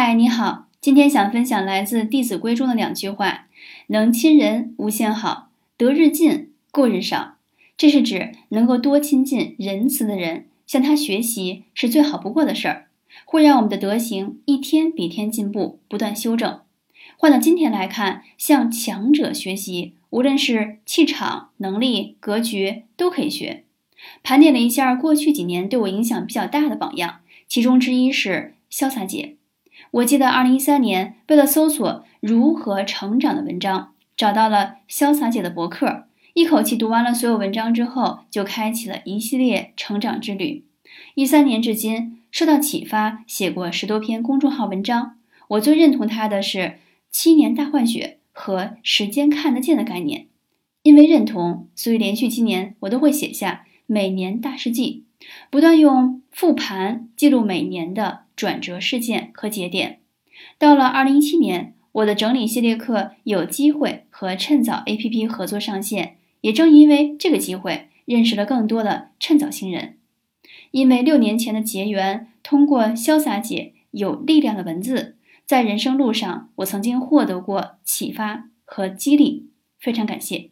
嗨，你好，今天想分享来自《弟子规》中的两句话：“能亲人无限好，得日进，过日少。”这是指能够多亲近仁慈的人，向他学习是最好不过的事儿，会让我们的德行一天比一天进步，不断修正。换到今天来看，向强者学习，无论是气场、能力、格局，都可以学。盘点了一下过去几年对我影响比较大的榜样，其中之一是潇洒姐。我记得二零一三年，为了搜索如何成长的文章，找到了潇洒姐的博客，一口气读完了所有文章之后，就开启了一系列成长之旅。一三年至今，受到启发，写过十多篇公众号文章。我最认同他的是“七年大换血”和“时间看得见”的概念。因为认同，所以连续七年我都会写下每年大事记，不断用复盘记录每年的。转折事件和节点，到了二零一七年，我的整理系列课有机会和趁早 APP 合作上线。也正因为这个机会，认识了更多的趁早新人。因为六年前的结缘，通过潇洒姐有力量的文字，在人生路上，我曾经获得过启发和激励，非常感谢。